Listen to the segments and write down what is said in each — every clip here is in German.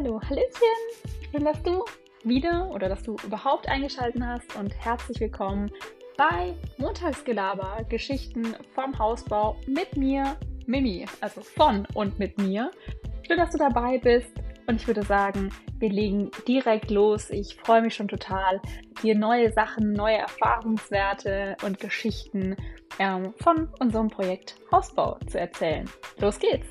Hallo, Hallöchen! Schön, dass du wieder oder dass du überhaupt eingeschaltet hast und herzlich willkommen bei Montagsgelaber, Geschichten vom Hausbau mit mir, Mimi, also von und mit mir. Schön, dass du dabei bist und ich würde sagen, wir legen direkt los. Ich freue mich schon total, dir neue Sachen, neue Erfahrungswerte und Geschichten ähm, von unserem Projekt Hausbau zu erzählen. Los geht's!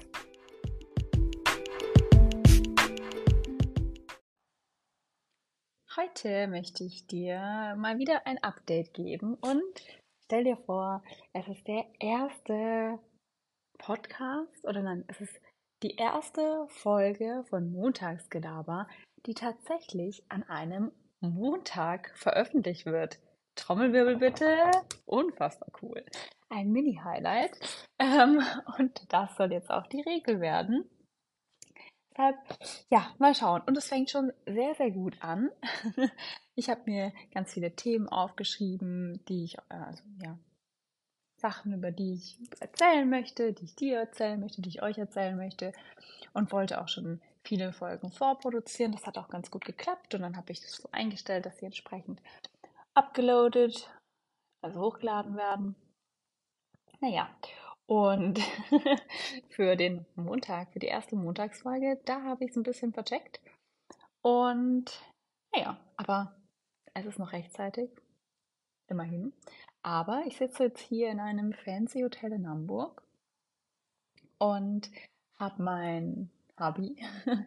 Heute möchte ich dir mal wieder ein Update geben und stell dir vor, es ist der erste Podcast oder nein, es ist die erste Folge von Montagsgelaber, die tatsächlich an einem Montag veröffentlicht wird. Trommelwirbel bitte. Unfassbar cool. Ein Mini-Highlight. Ähm, und das soll jetzt auch die Regel werden. Deshalb, ja, mal schauen. Und es fängt schon sehr, sehr gut an. Ich habe mir ganz viele Themen aufgeschrieben, die ich, äh, also ja, Sachen, über die ich erzählen möchte, die ich dir erzählen möchte, die ich euch erzählen möchte. Und wollte auch schon viele Folgen vorproduzieren. Das hat auch ganz gut geklappt. Und dann habe ich das so eingestellt, dass sie entsprechend abgeloadet, also hochgeladen werden. Naja, und für den Montag, für die erste Montagsfolge, da habe ich es ein bisschen vercheckt. Und naja, aber es ist noch rechtzeitig. Immerhin. Aber ich sitze jetzt hier in einem fancy Hotel in Hamburg und habe mein Hobby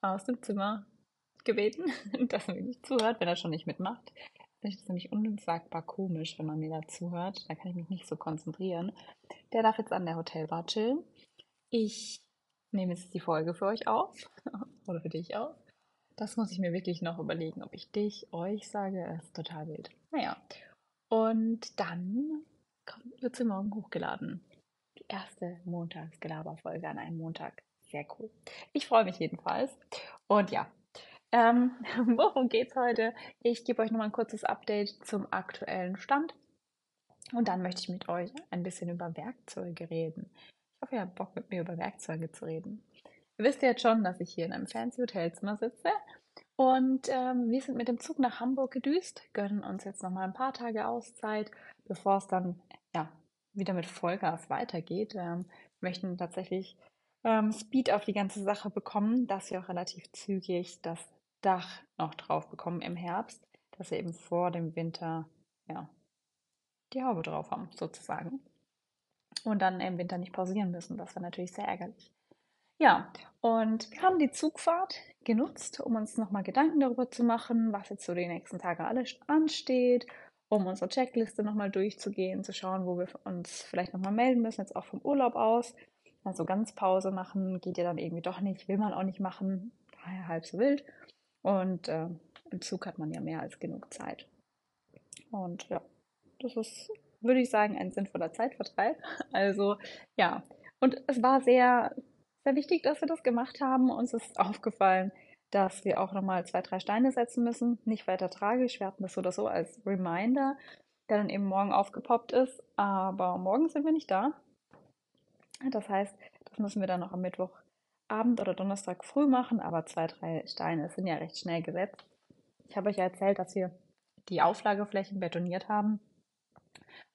aus dem Zimmer gebeten, dass er mir nicht zuhört, wenn er schon nicht mitmacht. Das ist nämlich unsagbar komisch, wenn man mir da zuhört. Da kann ich mich nicht so konzentrieren. Der darf jetzt an der Hotelbar chillen. Ich nehme jetzt die Folge für euch auf. Oder für dich auf. Das muss ich mir wirklich noch überlegen, ob ich dich, euch sage. Das ist total wild. Naja. Und dann wird sie morgen hochgeladen. Die erste Montagsgelaberfolge an einem Montag. Sehr cool. Ich freue mich jedenfalls. Und ja, ähm, worum es heute? Ich gebe euch nochmal ein kurzes Update zum aktuellen Stand. Und dann möchte ich mit euch ein bisschen über Werkzeuge reden. Ich hoffe, ihr habt Bock mit mir über Werkzeuge zu reden. Ihr wisst ja jetzt schon, dass ich hier in einem fancy Hotelzimmer sitze. Und ähm, wir sind mit dem Zug nach Hamburg gedüst, gönnen uns jetzt nochmal ein paar Tage Auszeit, bevor es dann ja, wieder mit Vollgas weitergeht. Ähm, möchten tatsächlich ähm, Speed auf die ganze Sache bekommen, dass wir auch relativ zügig das Dach noch drauf bekommen im Herbst, dass wir eben vor dem Winter ja, die Haube drauf haben, sozusagen. Und dann im Winter nicht pausieren müssen. Das war natürlich sehr ärgerlich. Ja, und wir haben die Zugfahrt genutzt, um uns nochmal Gedanken darüber zu machen, was jetzt so die nächsten Tage alles ansteht, um unsere Checkliste nochmal durchzugehen, zu schauen, wo wir uns vielleicht nochmal melden müssen, jetzt auch vom Urlaub aus. Also ganz Pause machen geht ja dann irgendwie doch nicht, will man auch nicht machen, daher halb so wild. Und äh, im Zug hat man ja mehr als genug Zeit. Und ja, das ist, würde ich sagen, ein sinnvoller Zeitvertreib. Also ja, und es war sehr, sehr wichtig, dass wir das gemacht haben. Uns ist aufgefallen, dass wir auch nochmal zwei, drei Steine setzen müssen. Nicht weiter tragisch, wir hatten das so oder so als Reminder, der dann eben morgen aufgepoppt ist. Aber morgen sind wir nicht da. Das heißt, das müssen wir dann noch am Mittwochabend oder Donnerstag früh machen, aber zwei, drei Steine sind ja recht schnell gesetzt. Ich habe euch ja erzählt, dass wir die Auflageflächen betoniert haben,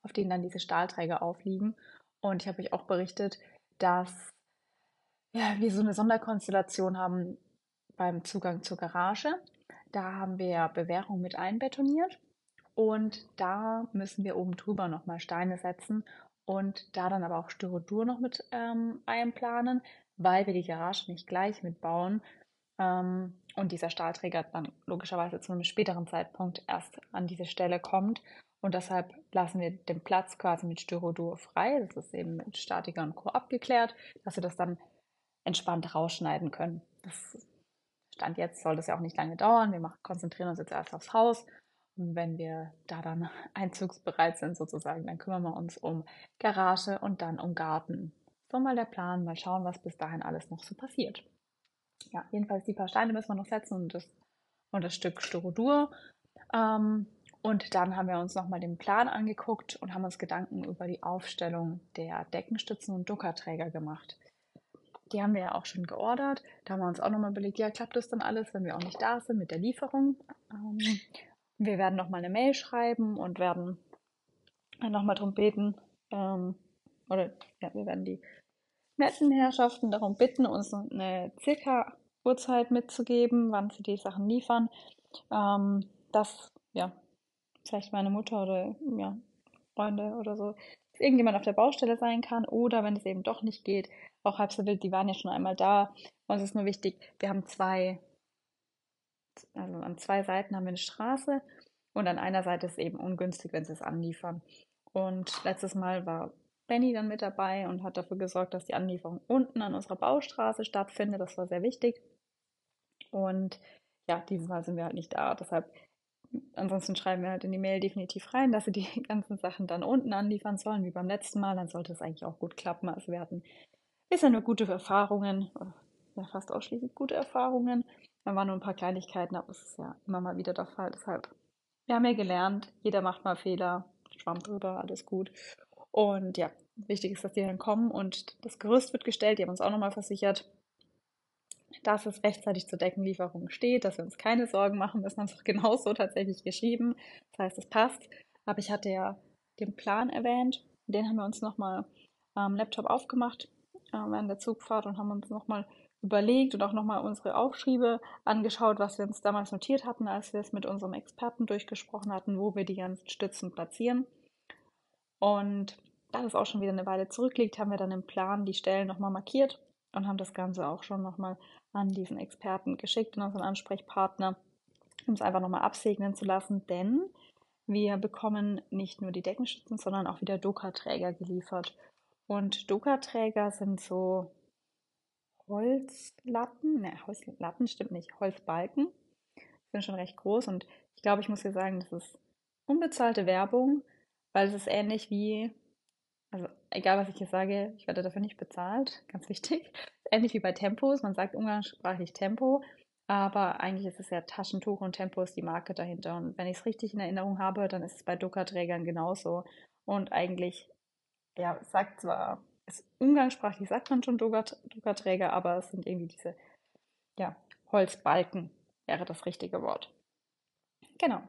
auf denen dann diese Stahlträger aufliegen. Und ich habe euch auch berichtet, dass ja, wir so eine Sonderkonstellation haben beim Zugang zur Garage. Da haben wir Bewährung mit einbetoniert und da müssen wir oben drüber nochmal Steine setzen und da dann aber auch Styrodur noch mit ähm, einplanen, weil wir die Garage nicht gleich mitbauen ähm, und dieser Stahlträger dann logischerweise zu einem späteren Zeitpunkt erst an diese Stelle kommt. Und deshalb lassen wir den Platz quasi mit Styrodur frei. Das ist eben mit Statiker und Co. abgeklärt, dass wir das dann entspannt rausschneiden können. Das Stand jetzt soll das ja auch nicht lange dauern. Wir machen, konzentrieren uns jetzt erst aufs Haus und wenn wir da dann einzugsbereit sind sozusagen, dann kümmern wir uns um Garage und dann um Garten. So mal der Plan, mal schauen, was bis dahin alles noch so passiert. Ja, jedenfalls die paar Steine müssen wir noch setzen und das, und das Stück Styrodur. Ähm, und dann haben wir uns nochmal den Plan angeguckt und haben uns Gedanken über die Aufstellung der Deckenstützen und Duckerträger gemacht. die haben wir ja auch schon geordert. Da haben wir uns auch nochmal überlegt, ja, klappt das dann alles, wenn wir auch nicht da sind mit der Lieferung? Ähm, wir werden nochmal eine Mail schreiben und werden nochmal darum beten, ähm, oder ja, wir werden die netten Herrschaften darum bitten, uns eine circa Uhrzeit mitzugeben, wann sie die Sachen liefern. Ähm, dass, ja, vielleicht meine Mutter oder ja, Freunde oder so, dass irgendjemand auf der Baustelle sein kann oder wenn es eben doch nicht geht, auch halb so wild, die waren ja schon einmal da. Uns ist nur wichtig, wir haben zwei, also an zwei Seiten haben wir eine Straße und an einer Seite ist es eben ungünstig, wenn sie es anliefern. Und letztes Mal war Benny dann mit dabei und hat dafür gesorgt, dass die Anlieferung unten an unserer Baustraße stattfindet. Das war sehr wichtig. Und ja, dieses Mal sind wir halt nicht da. Deshalb, ansonsten schreiben wir halt in die Mail definitiv rein, dass sie die ganzen Sachen dann unten anliefern sollen, wie beim letzten Mal. Dann sollte es eigentlich auch gut klappen. Also wir hatten bisher nur gute Erfahrungen, ja, fast ausschließlich gute Erfahrungen. Da waren nur ein paar Kleinigkeiten, aber es ist ja immer mal wieder der Fall. Deshalb, wir haben ja gelernt, jeder macht mal Fehler, Schwamm drüber, alles gut. Und ja, wichtig ist, dass die dann kommen und das Gerüst wird gestellt. Die haben uns auch nochmal versichert, dass es rechtzeitig zur Deckenlieferung steht, dass wir uns keine Sorgen machen müssen. Haben es genauso tatsächlich geschrieben. Das heißt, es passt. Aber ich hatte ja den Plan erwähnt. Den haben wir uns nochmal am Laptop aufgemacht äh, während der Zugfahrt und haben uns nochmal überlegt und auch nochmal unsere Aufschriebe angeschaut, was wir uns damals notiert hatten, als wir es mit unserem Experten durchgesprochen hatten, wo wir die ganzen Stützen platzieren. Und da das auch schon wieder eine Weile zurückliegt, haben wir dann im Plan die Stellen nochmal markiert und haben das Ganze auch schon nochmal an diesen Experten geschickt, an unseren Ansprechpartner, um es einfach nochmal absegnen zu lassen, denn wir bekommen nicht nur die Deckenstützen, sondern auch wieder Doka-Träger geliefert. Und Doka-Träger sind so Holzlatten, ne, Holzlatten stimmt nicht, Holzbalken. Die sind schon recht groß und ich glaube, ich muss hier sagen, das ist unbezahlte Werbung, weil es ist ähnlich wie, also egal was ich hier sage, ich werde dafür nicht bezahlt, ganz wichtig. Ähnlich wie bei Tempos, man sagt umgangssprachlich Tempo, aber eigentlich ist es ja Taschentuch und Tempo ist die Marke dahinter. Und wenn ich es richtig in Erinnerung habe, dann ist es bei Doka-Trägern genauso. Und eigentlich, ja, sagt zwar, ist umgangssprachlich sagt man schon Doka-Träger, aber es sind irgendwie diese, ja, Holzbalken wäre das richtige Wort. Genau.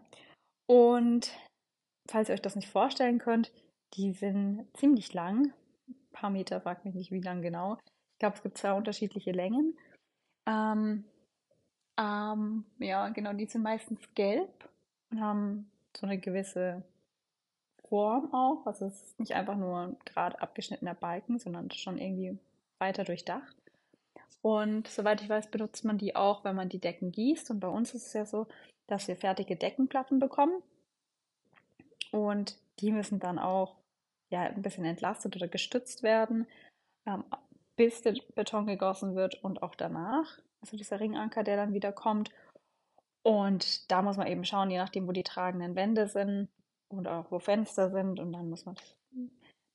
Und falls ihr euch das nicht vorstellen könnt, die sind ziemlich lang. Ein paar Meter, fragt mich nicht, wie lang genau. Ich glaube, es gibt zwei unterschiedliche Längen. Ähm, ähm, ja, genau, die sind meistens gelb und haben so eine gewisse Form auch. Also es ist nicht einfach nur ein gerade abgeschnittener Balken, sondern schon irgendwie weiter durchdacht. Und soweit ich weiß, benutzt man die auch, wenn man die Decken gießt. Und bei uns ist es ja so, dass wir fertige Deckenplatten bekommen. Und die müssen dann auch ja, ein bisschen entlastet oder gestützt werden, ähm, bis der Beton gegossen wird und auch danach. Also dieser Ringanker, der dann wieder kommt. Und da muss man eben schauen, je nachdem, wo die tragenden Wände sind und auch wo Fenster sind. Und dann muss man das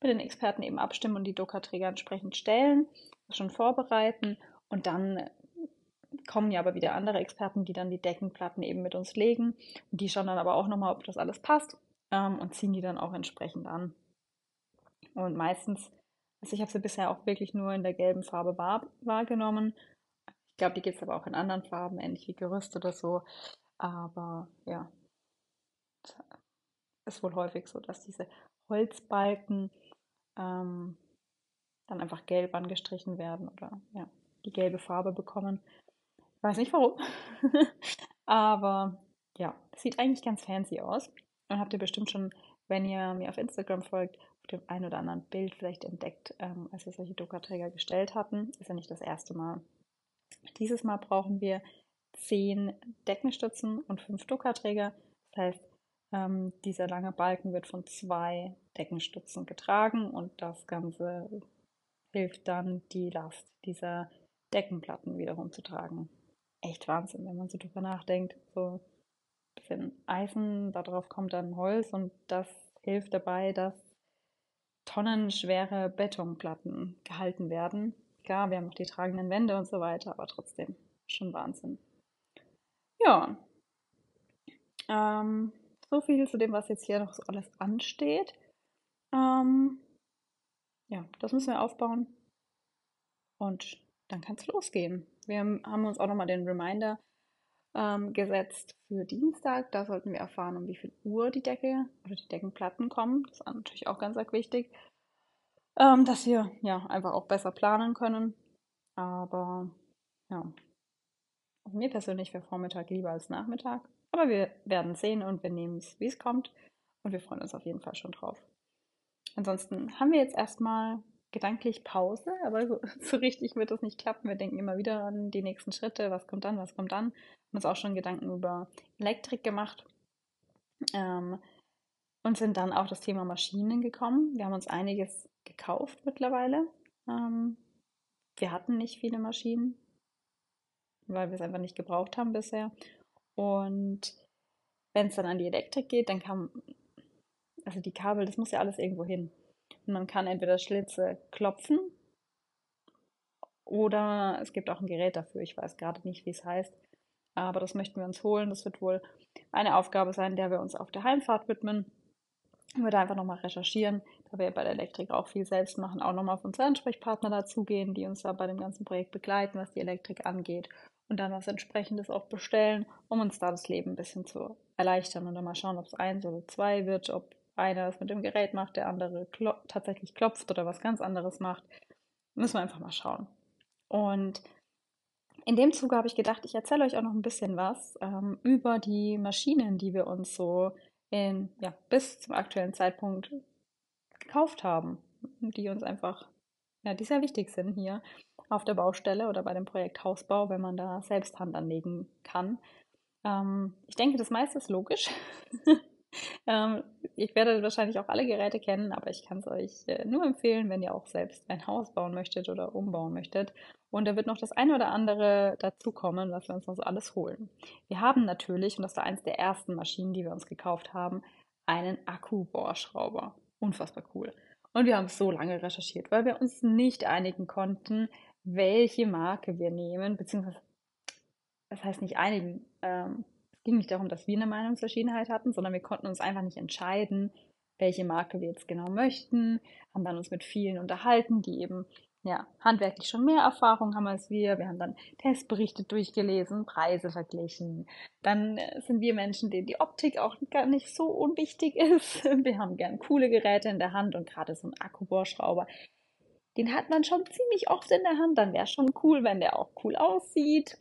mit den Experten eben abstimmen und die Doka-Träger entsprechend stellen, schon vorbereiten. Und dann kommen ja aber wieder andere Experten, die dann die Deckenplatten eben mit uns legen. Und die schauen dann aber auch nochmal, ob das alles passt ähm, und ziehen die dann auch entsprechend an. Und meistens, also ich habe sie bisher auch wirklich nur in der gelben Farbe wahr, wahrgenommen. Ich glaube, die gibt es aber auch in anderen Farben, ähnlich wie Gerüst oder so. Aber ja, es ist wohl häufig so, dass diese Holzbalken ähm, dann einfach gelb angestrichen werden oder ja, die gelbe Farbe bekommen. Ich weiß nicht warum. aber ja, sieht eigentlich ganz fancy aus. Und habt ihr bestimmt schon, wenn ihr mir auf Instagram folgt, dem ein oder anderen Bild vielleicht entdeckt, ähm, als wir solche Druckerträger gestellt hatten. Ist ja nicht das erste Mal. Dieses Mal brauchen wir zehn Deckenstützen und fünf Druckerträger. Das heißt, ähm, dieser lange Balken wird von zwei Deckenstützen getragen und das Ganze hilft dann, die Last dieser Deckenplatten wiederum zu tragen. Echt Wahnsinn, wenn man so drüber nachdenkt. So bisschen Eisen, darauf kommt dann Holz und das hilft dabei, dass tonnenschwere Betonplatten gehalten werden. Klar, wir haben noch die tragenden Wände und so weiter, aber trotzdem schon Wahnsinn. Ja, ähm, so viel zu dem, was jetzt hier noch alles ansteht. Ähm, ja, das müssen wir aufbauen. Und dann kann es losgehen. Wir haben uns auch nochmal den Reminder ähm, gesetzt für Dienstag. Da sollten wir erfahren, um wie viel Uhr die Decke oder die Deckenplatten kommen. Das ist natürlich auch ganz wichtig, ähm, dass wir ja einfach auch besser planen können. Aber ja, mir persönlich wäre Vormittag lieber als Nachmittag. Aber wir werden sehen und wir nehmen es, wie es kommt. Und wir freuen uns auf jeden Fall schon drauf. Ansonsten haben wir jetzt erstmal gedanklich Pause, aber so, so, richtig wird das nicht klappen. Wir denken immer wieder an die nächsten Schritte, was kommt dann, was kommt dann. Uns auch schon Gedanken über Elektrik gemacht ähm, und sind dann auf das Thema Maschinen gekommen. Wir haben uns einiges gekauft mittlerweile. Ähm, wir hatten nicht viele Maschinen, weil wir es einfach nicht gebraucht haben bisher. Und wenn es dann an die Elektrik geht, dann kam, also die Kabel, das muss ja alles irgendwo hin. Und man kann entweder Schlitze klopfen oder es gibt auch ein Gerät dafür. Ich weiß gerade nicht, wie es heißt. Aber das möchten wir uns holen. Das wird wohl eine Aufgabe sein, der wir uns auf der Heimfahrt widmen. Ich würde einfach nochmal recherchieren, da wir bei der Elektrik auch viel selbst machen, auch nochmal auf unsere Ansprechpartner dazugehen, die uns da bei dem ganzen Projekt begleiten, was die Elektrik angeht und dann was entsprechendes auch bestellen, um uns da das Leben ein bisschen zu erleichtern und dann mal schauen, ob es eins oder zwei wird, ob einer es mit dem Gerät macht, der andere klo tatsächlich klopft oder was ganz anderes macht. Müssen wir einfach mal schauen. Und in dem Zuge habe ich gedacht, ich erzähle euch auch noch ein bisschen was ähm, über die Maschinen, die wir uns so in, ja, bis zum aktuellen Zeitpunkt gekauft haben, die uns einfach, ja, die sehr wichtig sind hier auf der Baustelle oder bei dem Projekt Hausbau, wenn man da selbst Hand anlegen kann. Ähm, ich denke, das meiste ist logisch. ähm, ich werde wahrscheinlich auch alle Geräte kennen, aber ich kann es euch äh, nur empfehlen, wenn ihr auch selbst ein Haus bauen möchtet oder umbauen möchtet. Und da wird noch das eine oder andere dazukommen, was wir uns noch so alles holen. Wir haben natürlich, und das war eines der ersten Maschinen, die wir uns gekauft haben, einen Akkubohrschrauber. Unfassbar cool. Und wir haben so lange recherchiert, weil wir uns nicht einigen konnten, welche Marke wir nehmen, beziehungsweise das heißt nicht einigen. Ähm, es ging nicht darum, dass wir eine Meinungsverschiedenheit hatten, sondern wir konnten uns einfach nicht entscheiden, welche Marke wir jetzt genau möchten, haben dann uns mit vielen unterhalten, die eben ja, handwerklich schon mehr Erfahrung haben als wir. Wir haben dann Testberichte durchgelesen, Preise verglichen. Dann äh, sind wir Menschen, denen die Optik auch gar nicht so unwichtig ist. Wir haben gern coole Geräte in der Hand und gerade so ein Akkubohrschrauber den hat man schon ziemlich oft in der Hand. Dann wäre schon cool, wenn der auch cool aussieht.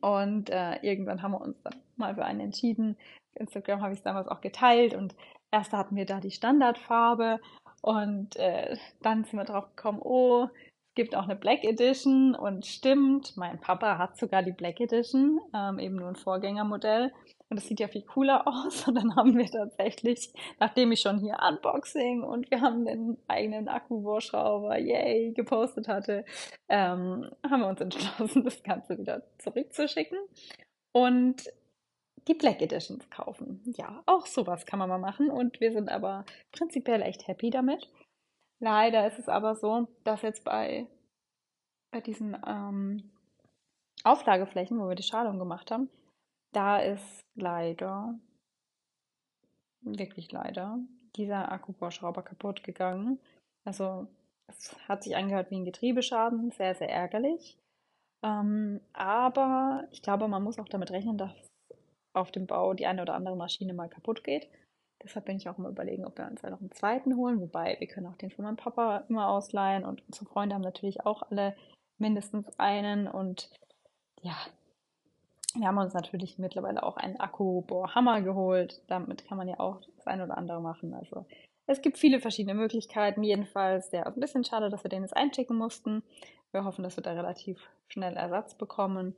Und äh, irgendwann haben wir uns dann mal für einen entschieden. Auf Instagram habe ich es damals auch geteilt und erst hatten wir da die Standardfarbe und äh, dann sind wir drauf gekommen, oh, es gibt auch eine Black Edition und stimmt, mein Papa hat sogar die Black Edition, ähm, eben nur ein Vorgängermodell. Und das sieht ja viel cooler aus. Und dann haben wir tatsächlich, nachdem ich schon hier Unboxing und wir haben den eigenen Akkubohrschrauber, yay, gepostet hatte, ähm, haben wir uns entschlossen, das Ganze wieder zurückzuschicken und die Black Editions kaufen. Ja, auch sowas kann man mal machen. Und wir sind aber prinzipiell echt happy damit. Leider ist es aber so, dass jetzt bei, bei diesen ähm, Auflageflächen, wo wir die Schalung gemacht haben, da ist leider, wirklich leider, dieser Akkubohrschrauber kaputt gegangen. Also es hat sich angehört wie ein Getriebeschaden, sehr, sehr ärgerlich. Ähm, aber ich glaube, man muss auch damit rechnen, dass auf dem Bau die eine oder andere Maschine mal kaputt geht. Deshalb bin ich auch immer überlegen, ob wir uns noch einen zweiten holen. Wobei, wir können auch den von meinem Papa immer ausleihen und unsere Freunde haben natürlich auch alle mindestens einen. Und ja, wir haben uns natürlich mittlerweile auch einen Akkubohrhammer geholt. Damit kann man ja auch das eine oder andere machen. Also es gibt viele verschiedene Möglichkeiten. Jedenfalls, ist ein bisschen schade, dass wir den jetzt einschicken mussten. Wir hoffen, dass wir da relativ schnell Ersatz bekommen.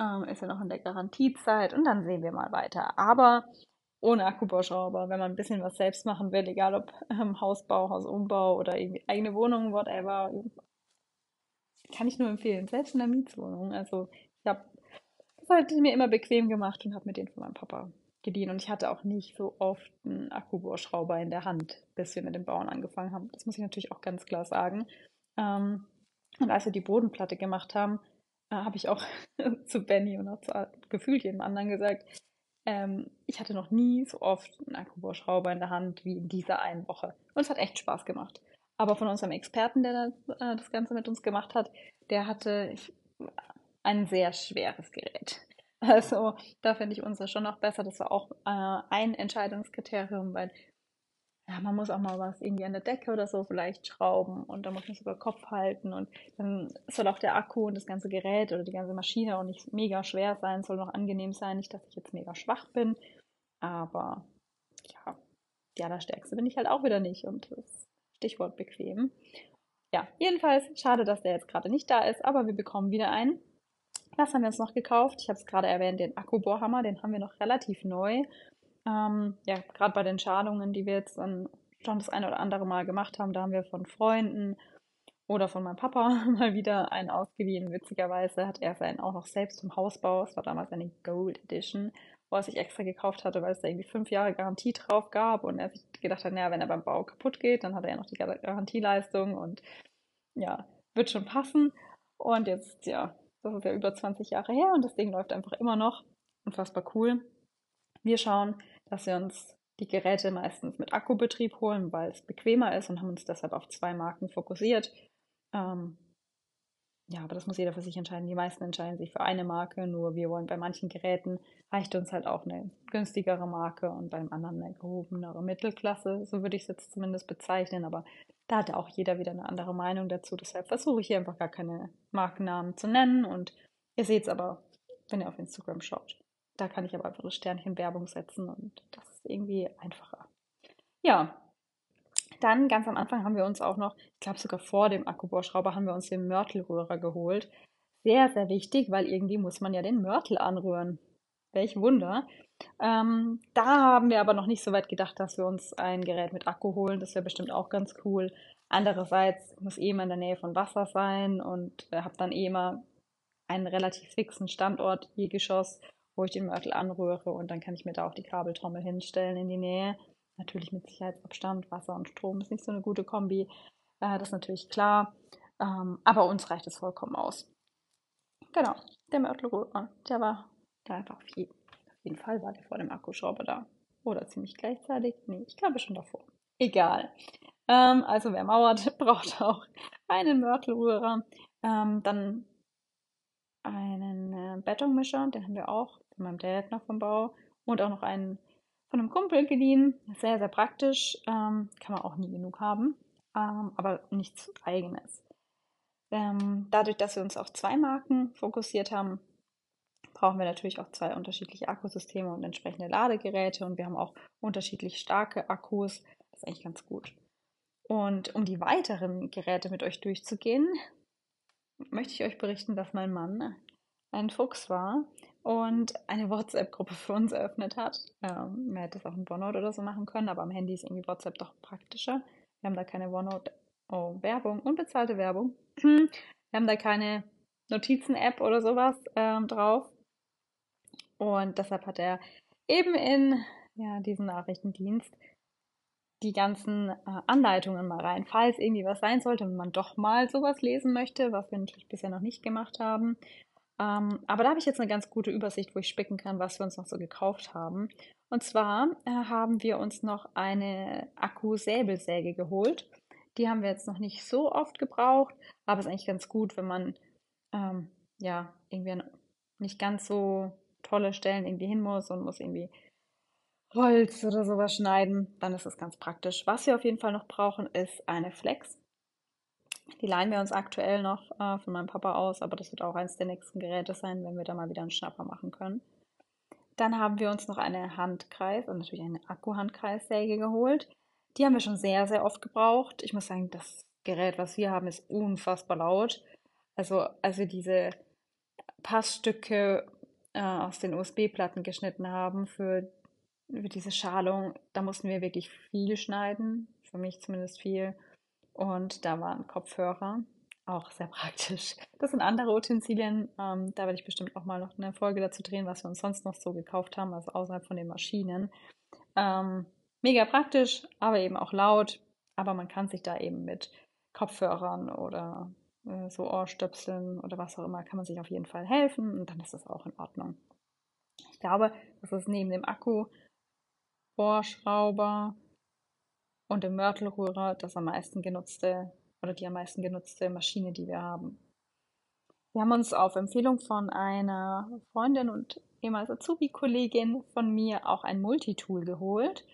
Ähm, ist ja noch in der Garantiezeit und dann sehen wir mal weiter. Aber ohne Akkubohrschrauber, wenn man ein bisschen was selbst machen will, egal ob ähm, Hausbau, Hausumbau oder irgendwie eigene Wohnung, whatever, kann ich nur empfehlen. Selbst in der Mietswohnung. Also ich habe halt mir immer bequem gemacht und habe mir den von meinem Papa geliehen. Und ich hatte auch nicht so oft einen Akkubohrschrauber in der Hand, bis wir mit dem Bauen angefangen haben. Das muss ich natürlich auch ganz klar sagen. Ähm, und als wir die Bodenplatte gemacht haben, äh, habe ich auch zu Benny und auch zu gefühlt jedem anderen gesagt, ähm, ich hatte noch nie so oft einen Akkubohrschrauber in der Hand wie in dieser einen Woche. Und es hat echt Spaß gemacht. Aber von unserem Experten, der das, äh, das Ganze mit uns gemacht hat, der hatte ich, ein sehr schweres Gerät. Also da finde ich unsere schon noch besser. Das war auch äh, ein Entscheidungskriterium, weil ja, man muss auch mal was irgendwie an der Decke oder so vielleicht schrauben und dann muss man es über Kopf halten und dann soll auch der Akku und das ganze Gerät oder die ganze Maschine auch nicht mega schwer sein, soll noch angenehm sein. Nicht, dass ich jetzt mega schwach bin, aber ja, die allerstärkste bin ich halt auch wieder nicht und das Stichwort bequem. Ja, jedenfalls schade, dass der jetzt gerade nicht da ist, aber wir bekommen wieder einen. Was haben wir uns noch gekauft? Ich habe es gerade erwähnt, den Akkubohrhammer, den haben wir noch relativ neu ähm, ja, gerade bei den Schadungen, die wir jetzt dann schon das eine oder andere Mal gemacht haben, da haben wir von Freunden oder von meinem Papa mal wieder einen ausgeliehen. Witzigerweise hat er seinen auch noch selbst zum Hausbau. Es war damals eine Gold Edition, wo er sich extra gekauft hatte, weil es da irgendwie fünf Jahre Garantie drauf gab und er sich gedacht hat, naja, wenn er beim Bau kaputt geht, dann hat er ja noch die Garantieleistung und ja, wird schon passen. Und jetzt, ja, das ist ja über 20 Jahre her und das Ding läuft einfach immer noch. Unfassbar cool. Wir schauen, dass wir uns die Geräte meistens mit Akkubetrieb holen, weil es bequemer ist und haben uns deshalb auf zwei Marken fokussiert. Ähm, ja, aber das muss jeder für sich entscheiden. Die meisten entscheiden sich für eine Marke, nur wir wollen bei manchen Geräten reicht uns halt auch eine günstigere Marke und beim anderen eine gehobenere Mittelklasse. So würde ich es jetzt zumindest bezeichnen, aber da hat auch jeder wieder eine andere Meinung dazu. Deshalb versuche ich hier einfach gar keine Markennamen zu nennen und ihr seht es aber, wenn ihr auf Instagram schaut. Da kann ich aber einfach das Sternchen Werbung setzen und das ist irgendwie einfacher. Ja, dann ganz am Anfang haben wir uns auch noch, ich glaube sogar vor dem Akkubohrschrauber, haben wir uns den Mörtelrührer geholt. Sehr, sehr wichtig, weil irgendwie muss man ja den Mörtel anrühren. Welch Wunder. Ähm, da haben wir aber noch nicht so weit gedacht, dass wir uns ein Gerät mit Akku holen. Das wäre bestimmt auch ganz cool. Andererseits muss eh immer in der Nähe von Wasser sein und habe dann eh immer einen relativ fixen Standort, je Geschoss wo ich den Mörtel anrühre und dann kann ich mir da auch die Kabeltrommel hinstellen in die Nähe. Natürlich mit Sicherheitsabstand, Wasser und Strom ist nicht so eine gute Kombi. Äh, das ist natürlich klar. Ähm, aber uns reicht es vollkommen aus. Genau, der Mörtelrührer, der war da einfach auf jeden, auf jeden Fall war der vor dem Akkuschrauber da. Oder ziemlich gleichzeitig. Nee, ich glaube schon davor. Egal. Ähm, also wer mauert, braucht auch einen Mörtelrührer. Ähm, dann einen äh, Betonmischer, den haben wir auch von meinem Dad noch vom Bau und auch noch einen von einem Kumpel geliehen. Sehr, sehr praktisch. Ähm, kann man auch nie genug haben, ähm, aber nichts eigenes. Ähm, dadurch, dass wir uns auf zwei Marken fokussiert haben, brauchen wir natürlich auch zwei unterschiedliche Akkusysteme und entsprechende Ladegeräte und wir haben auch unterschiedlich starke Akkus. Das ist eigentlich ganz gut. Und um die weiteren Geräte mit euch durchzugehen, möchte ich euch berichten, dass mein Mann ein Fuchs war und eine WhatsApp-Gruppe für uns eröffnet hat. Ähm, man hätte es auch in OneNote oder so machen können, aber am Handy ist irgendwie WhatsApp doch praktischer. Wir haben da keine OneNote, oh, Werbung, unbezahlte Werbung. wir haben da keine Notizen-App oder sowas ähm, drauf. Und deshalb hat er eben in ja, diesen Nachrichtendienst die ganzen äh, Anleitungen mal rein, falls irgendwie was sein sollte, wenn man doch mal sowas lesen möchte, was wir natürlich bisher noch nicht gemacht haben. Ähm, aber da habe ich jetzt eine ganz gute Übersicht, wo ich spicken kann, was wir uns noch so gekauft haben. Und zwar äh, haben wir uns noch eine Akku-Säbelsäge geholt. Die haben wir jetzt noch nicht so oft gebraucht, aber es ist eigentlich ganz gut, wenn man ähm, ja irgendwie nicht ganz so tolle Stellen irgendwie hin muss und muss irgendwie Holz oder sowas schneiden, dann ist es ganz praktisch. Was wir auf jeden Fall noch brauchen, ist eine Flex. Die leihen wir uns aktuell noch äh, von meinem Papa aus, aber das wird auch eines der nächsten Geräte sein, wenn wir da mal wieder einen Schnapper machen können. Dann haben wir uns noch eine Handkreis und natürlich eine Akku-Handkreissäge geholt. Die haben wir schon sehr, sehr oft gebraucht. Ich muss sagen, das Gerät, was wir haben, ist unfassbar laut. Also, als wir diese Passstücke äh, aus den USB-Platten geschnitten haben für, für diese Schalung, da mussten wir wirklich viel schneiden. Für mich zumindest viel. Und da waren Kopfhörer, auch sehr praktisch. Das sind andere Utensilien. Ähm, da werde ich bestimmt auch mal noch eine Folge dazu drehen, was wir uns sonst noch so gekauft haben, also außerhalb von den Maschinen. Ähm, mega praktisch, aber eben auch laut. Aber man kann sich da eben mit Kopfhörern oder äh, so Ohrstöpseln oder was auch immer, kann man sich auf jeden Fall helfen und dann ist das auch in Ordnung. Ich glaube, das ist neben dem Akku, Bohrschrauber und im Mörtelrührer das am meisten genutzte oder die am meisten genutzte Maschine, die wir haben. Wir haben uns auf Empfehlung von einer Freundin und ehemals Azubi-Kollegin von mir auch ein Multitool geholt.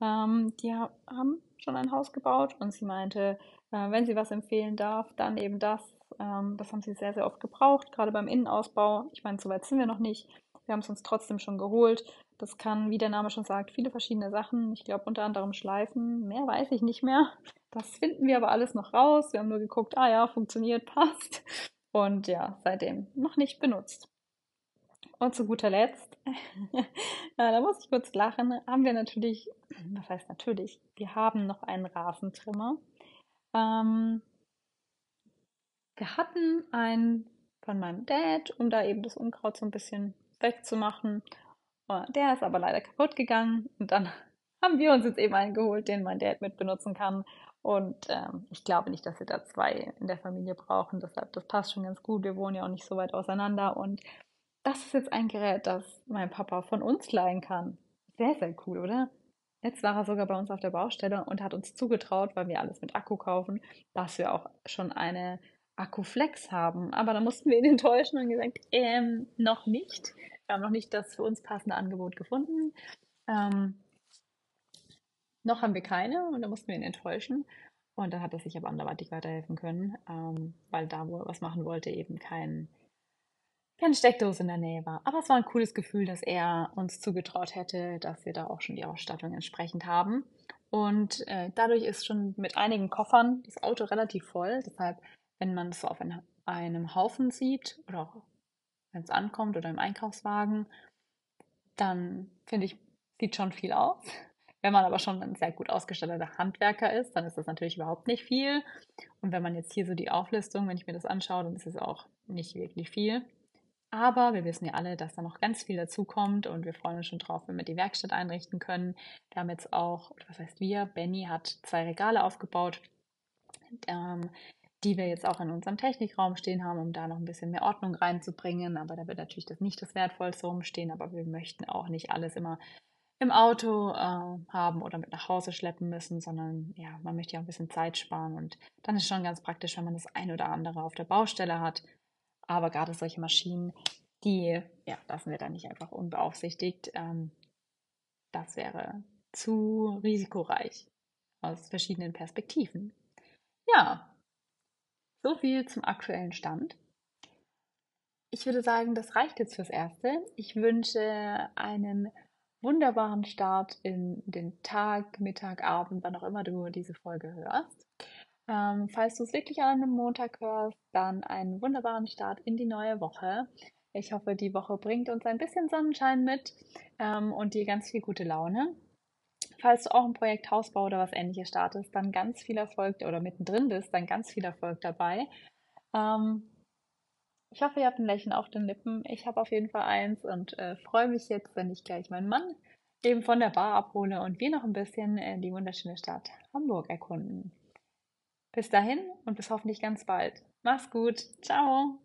Ähm, die haben schon ein Haus gebaut und sie meinte, äh, wenn sie was empfehlen darf, dann eben das. Ähm, das haben sie sehr, sehr oft gebraucht, gerade beim Innenausbau. Ich meine, so weit sind wir noch nicht. Wir haben es uns trotzdem schon geholt. Das kann, wie der Name schon sagt, viele verschiedene Sachen. Ich glaube unter anderem Schleifen. Mehr weiß ich nicht mehr. Das finden wir aber alles noch raus. Wir haben nur geguckt, ah ja, funktioniert, passt. Und ja, seitdem noch nicht benutzt. Und zu guter Letzt, da muss ich kurz lachen, haben wir natürlich, was heißt natürlich, wir haben noch einen Rasentrimmer. Ähm, wir hatten einen von meinem Dad, um da eben das Unkraut so ein bisschen wegzumachen. Oh, der ist aber leider kaputt gegangen und dann haben wir uns jetzt eben einen geholt, den mein Dad mit benutzen kann. Und ähm, ich glaube nicht, dass wir da zwei in der Familie brauchen. Deshalb, das passt schon ganz gut. Wir wohnen ja auch nicht so weit auseinander. Und das ist jetzt ein Gerät, das mein Papa von uns leihen kann. Sehr, sehr cool, oder? Jetzt war er sogar bei uns auf der Baustelle und hat uns zugetraut, weil wir alles mit Akku kaufen, dass wir auch schon eine Akkuflex haben. Aber da mussten wir ihn enttäuschen und gesagt, ähm, noch nicht. Wir haben noch nicht das für uns passende Angebot gefunden. Ähm, noch haben wir keine und da mussten wir ihn enttäuschen. Und dann hat er sich aber anderweitig weiterhelfen können, ähm, weil da, wo er was machen wollte, eben kein, keine Steckdose in der Nähe war. Aber es war ein cooles Gefühl, dass er uns zugetraut hätte, dass wir da auch schon die Ausstattung entsprechend haben. Und äh, dadurch ist schon mit einigen Koffern das Auto relativ voll. Deshalb, wenn man es so auf ein, einem Haufen sieht oder auch wenn es ankommt oder im Einkaufswagen, dann finde ich, sieht schon viel aus. Wenn man aber schon ein sehr gut ausgestatteter Handwerker ist, dann ist das natürlich überhaupt nicht viel. Und wenn man jetzt hier so die Auflistung, wenn ich mir das anschaue, dann ist es auch nicht wirklich viel. Aber wir wissen ja alle, dass da noch ganz viel dazukommt und wir freuen uns schon drauf, wenn wir die Werkstatt einrichten können. Wir haben jetzt auch, was heißt wir, Benny hat zwei Regale aufgebaut, ähm, die wir jetzt auch in unserem Technikraum stehen haben, um da noch ein bisschen mehr Ordnung reinzubringen. Aber da wird natürlich das nicht das Wertvollste rumstehen, aber wir möchten auch nicht alles immer im Auto äh, haben oder mit nach Hause schleppen müssen, sondern ja, man möchte ja auch ein bisschen Zeit sparen und dann ist schon ganz praktisch, wenn man das ein oder andere auf der Baustelle hat. Aber gerade solche Maschinen, die ja, lassen wir dann nicht einfach unbeaufsichtigt. Ähm, das wäre zu risikoreich aus verschiedenen Perspektiven. Ja, so viel zum aktuellen Stand. Ich würde sagen, das reicht jetzt fürs Erste. Ich wünsche einen wunderbaren Start in den Tag, Mittag, Abend, wann auch immer du diese Folge hörst. Ähm, falls du es wirklich an einem Montag hörst, dann einen wunderbaren Start in die neue Woche. Ich hoffe, die Woche bringt uns ein bisschen Sonnenschein mit ähm, und dir ganz viel gute Laune. Falls du auch ein Projekt Hausbau oder was ähnliches startest, dann ganz viel Erfolg oder mittendrin bist, dann ganz viel Erfolg dabei. Ähm, ich hoffe, ihr habt ein Lächeln auf den Lippen. Ich habe auf jeden Fall eins und äh, freue mich jetzt, wenn ich gleich meinen Mann eben von der Bar abhole und wir noch ein bisschen äh, die wunderschöne Stadt Hamburg erkunden. Bis dahin und bis hoffentlich ganz bald. Mach's gut. Ciao.